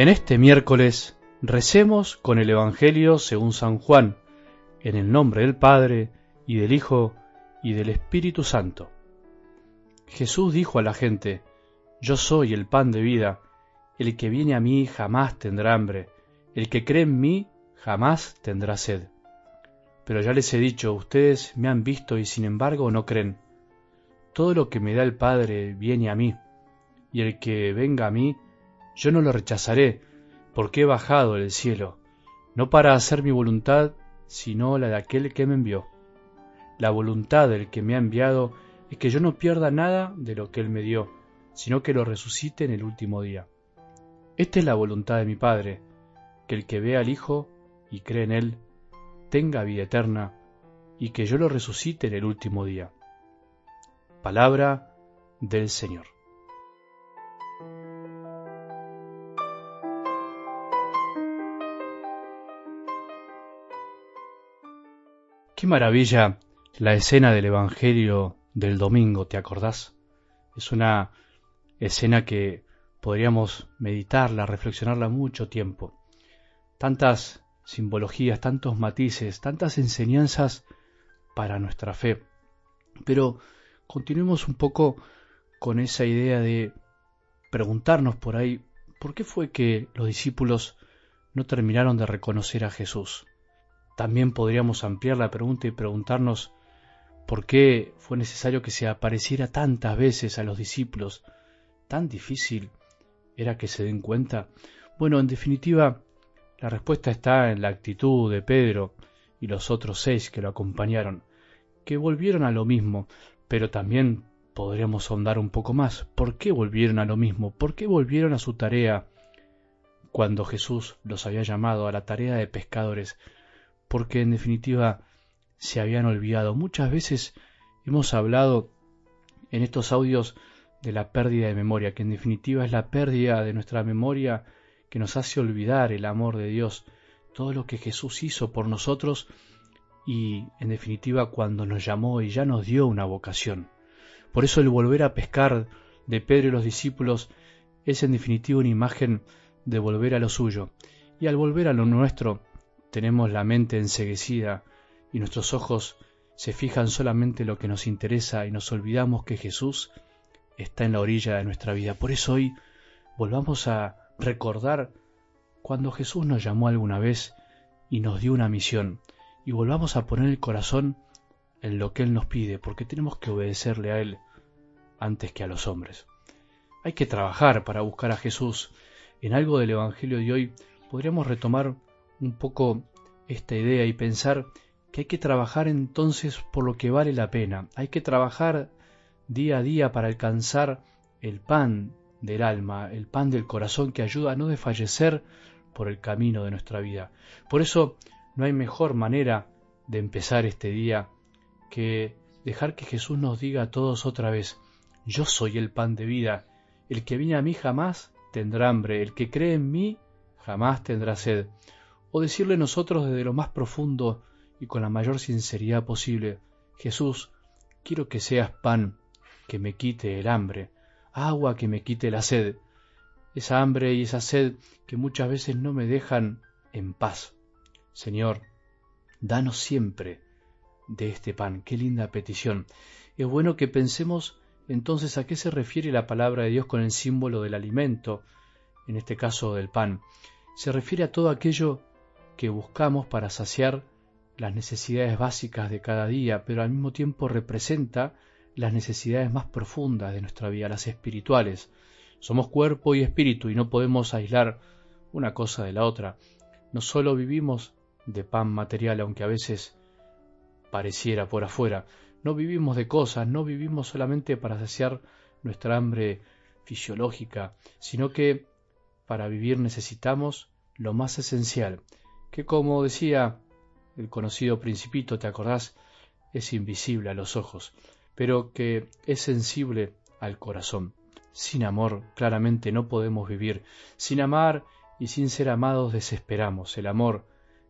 En este miércoles recemos con el Evangelio según San Juan, en el nombre del Padre, y del Hijo, y del Espíritu Santo. Jesús dijo a la gente, Yo soy el pan de vida, el que viene a mí jamás tendrá hambre, el que cree en mí jamás tendrá sed. Pero ya les he dicho, ustedes me han visto y sin embargo no creen. Todo lo que me da el Padre viene a mí, y el que venga a mí, yo no lo rechazaré, porque he bajado del cielo, no para hacer mi voluntad, sino la de aquel que me envió. La voluntad del que me ha enviado es que yo no pierda nada de lo que él me dio, sino que lo resucite en el último día. Esta es la voluntad de mi Padre, que el que vea al Hijo y cree en él, tenga vida eterna, y que yo lo resucite en el último día. Palabra del Señor. Qué maravilla la escena del Evangelio del domingo, ¿te acordás? Es una escena que podríamos meditarla, reflexionarla mucho tiempo. Tantas simbologías, tantos matices, tantas enseñanzas para nuestra fe. Pero continuemos un poco con esa idea de preguntarnos por ahí, ¿por qué fue que los discípulos no terminaron de reconocer a Jesús? También podríamos ampliar la pregunta y preguntarnos por qué fue necesario que se apareciera tantas veces a los discípulos. Tan difícil era que se den cuenta. Bueno, en definitiva, la respuesta está en la actitud de Pedro y los otros seis que lo acompañaron, que volvieron a lo mismo, pero también podríamos ahondar un poco más. ¿Por qué volvieron a lo mismo? ¿Por qué volvieron a su tarea cuando Jesús los había llamado a la tarea de pescadores? Porque en definitiva se habían olvidado. Muchas veces hemos hablado en estos audios de la pérdida de memoria, que en definitiva es la pérdida de nuestra memoria que nos hace olvidar el amor de Dios, todo lo que Jesús hizo por nosotros y en definitiva cuando nos llamó y ya nos dio una vocación. Por eso el volver a pescar de Pedro y los discípulos es en definitiva una imagen de volver a lo suyo. Y al volver a lo nuestro, tenemos la mente enseguecida y nuestros ojos se fijan solamente en lo que nos interesa y nos olvidamos que Jesús está en la orilla de nuestra vida. Por eso hoy volvamos a recordar cuando Jesús nos llamó alguna vez y nos dio una misión y volvamos a poner el corazón en lo que Él nos pide, porque tenemos que obedecerle a Él antes que a los hombres. Hay que trabajar para buscar a Jesús. En algo del Evangelio de hoy podríamos retomar un poco esta idea y pensar que hay que trabajar entonces por lo que vale la pena, hay que trabajar día a día para alcanzar el pan del alma, el pan del corazón que ayuda a no desfallecer por el camino de nuestra vida. Por eso no hay mejor manera de empezar este día que dejar que Jesús nos diga a todos otra vez, yo soy el pan de vida, el que viene a mí jamás tendrá hambre, el que cree en mí jamás tendrá sed o decirle nosotros desde lo más profundo y con la mayor sinceridad posible, Jesús, quiero que seas pan que me quite el hambre, agua que me quite la sed, esa hambre y esa sed que muchas veces no me dejan en paz. Señor, danos siempre de este pan. Qué linda petición. Es bueno que pensemos entonces a qué se refiere la palabra de Dios con el símbolo del alimento, en este caso del pan. Se refiere a todo aquello que buscamos para saciar las necesidades básicas de cada día, pero al mismo tiempo representa las necesidades más profundas de nuestra vida, las espirituales. Somos cuerpo y espíritu y no podemos aislar una cosa de la otra. No solo vivimos de pan material, aunque a veces pareciera por afuera, no vivimos de cosas, no vivimos solamente para saciar nuestra hambre fisiológica, sino que para vivir necesitamos lo más esencial, que como decía el conocido principito, ¿te acordás? Es invisible a los ojos, pero que es sensible al corazón. Sin amor, claramente no podemos vivir. Sin amar y sin ser amados desesperamos. El amor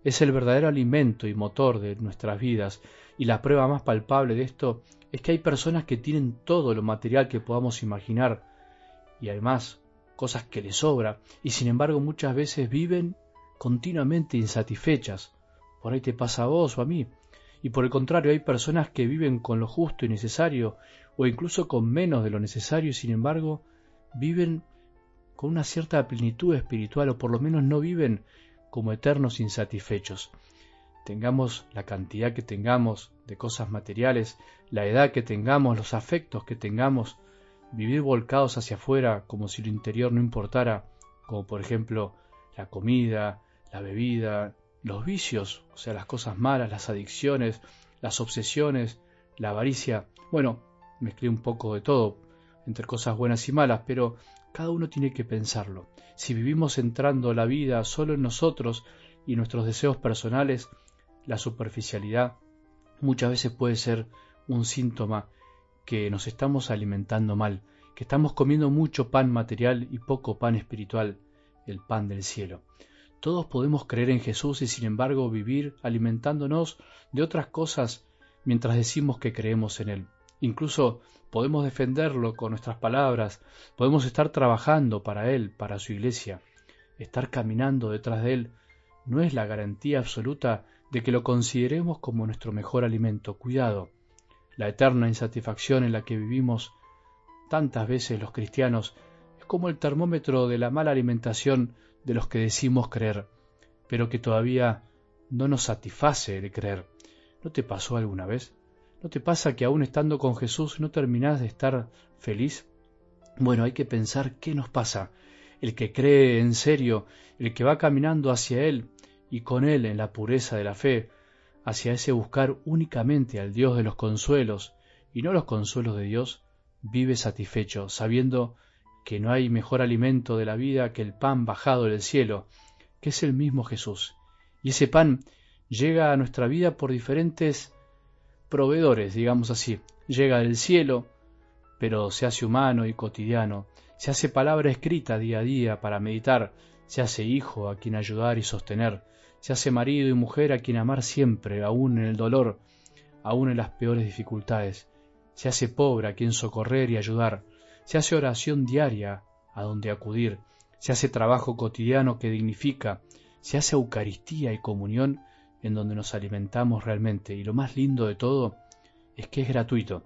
es el verdadero alimento y motor de nuestras vidas, y la prueba más palpable de esto es que hay personas que tienen todo lo material que podamos imaginar, y además cosas que les sobra, y sin embargo muchas veces viven continuamente insatisfechas. Por ahí te pasa a vos o a mí. Y por el contrario, hay personas que viven con lo justo y necesario, o incluso con menos de lo necesario, y sin embargo viven con una cierta plenitud espiritual, o por lo menos no viven como eternos insatisfechos. Tengamos la cantidad que tengamos de cosas materiales, la edad que tengamos, los afectos que tengamos, vivir volcados hacia afuera como si lo interior no importara, como por ejemplo la comida, la bebida, los vicios, o sea, las cosas malas, las adicciones, las obsesiones, la avaricia. Bueno, mezclé un poco de todo, entre cosas buenas y malas, pero cada uno tiene que pensarlo. Si vivimos centrando la vida solo en nosotros y nuestros deseos personales, la superficialidad muchas veces puede ser un síntoma que nos estamos alimentando mal, que estamos comiendo mucho pan material y poco pan espiritual, el pan del cielo. Todos podemos creer en Jesús y sin embargo vivir alimentándonos de otras cosas mientras decimos que creemos en Él. Incluso podemos defenderlo con nuestras palabras, podemos estar trabajando para Él, para su iglesia. Estar caminando detrás de Él no es la garantía absoluta de que lo consideremos como nuestro mejor alimento. Cuidado, la eterna insatisfacción en la que vivimos tantas veces los cristianos como el termómetro de la mala alimentación de los que decimos creer, pero que todavía no nos satisface el creer. ¿No te pasó alguna vez? ¿No te pasa que aún estando con Jesús no terminás de estar feliz? Bueno, hay que pensar qué nos pasa. El que cree en serio, el que va caminando hacia Él y con Él en la pureza de la fe, hacia ese buscar únicamente al Dios de los consuelos y no los consuelos de Dios, vive satisfecho, sabiendo que no hay mejor alimento de la vida que el pan bajado del cielo, que es el mismo Jesús. Y ese pan llega a nuestra vida por diferentes proveedores, digamos así. Llega del cielo, pero se hace humano y cotidiano, se hace palabra escrita día a día para meditar, se hace hijo a quien ayudar y sostener, se hace marido y mujer a quien amar siempre, aun en el dolor, aun en las peores dificultades, se hace pobre a quien socorrer y ayudar, se hace oración diaria a donde acudir, se hace trabajo cotidiano que dignifica, se hace Eucaristía y comunión en donde nos alimentamos realmente. Y lo más lindo de todo es que es gratuito.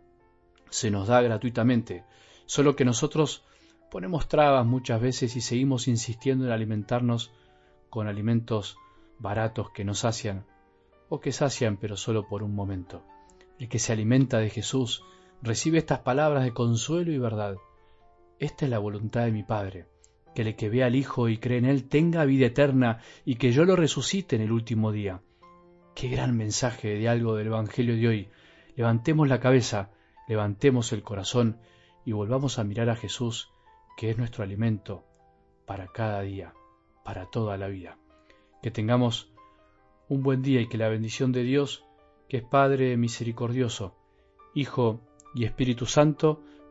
Se nos da gratuitamente. Solo que nosotros ponemos trabas muchas veces y seguimos insistiendo en alimentarnos con alimentos baratos que nos sacian o que sacian pero solo por un momento. El que se alimenta de Jesús recibe estas palabras de consuelo y verdad. Esta es la voluntad de mi Padre, que el que vea al Hijo y cree en Él tenga vida eterna y que yo lo resucite en el último día. Qué gran mensaje de algo del Evangelio de hoy. Levantemos la cabeza, levantemos el corazón y volvamos a mirar a Jesús, que es nuestro alimento para cada día, para toda la vida. Que tengamos un buen día y que la bendición de Dios, que es Padre misericordioso, Hijo y Espíritu Santo,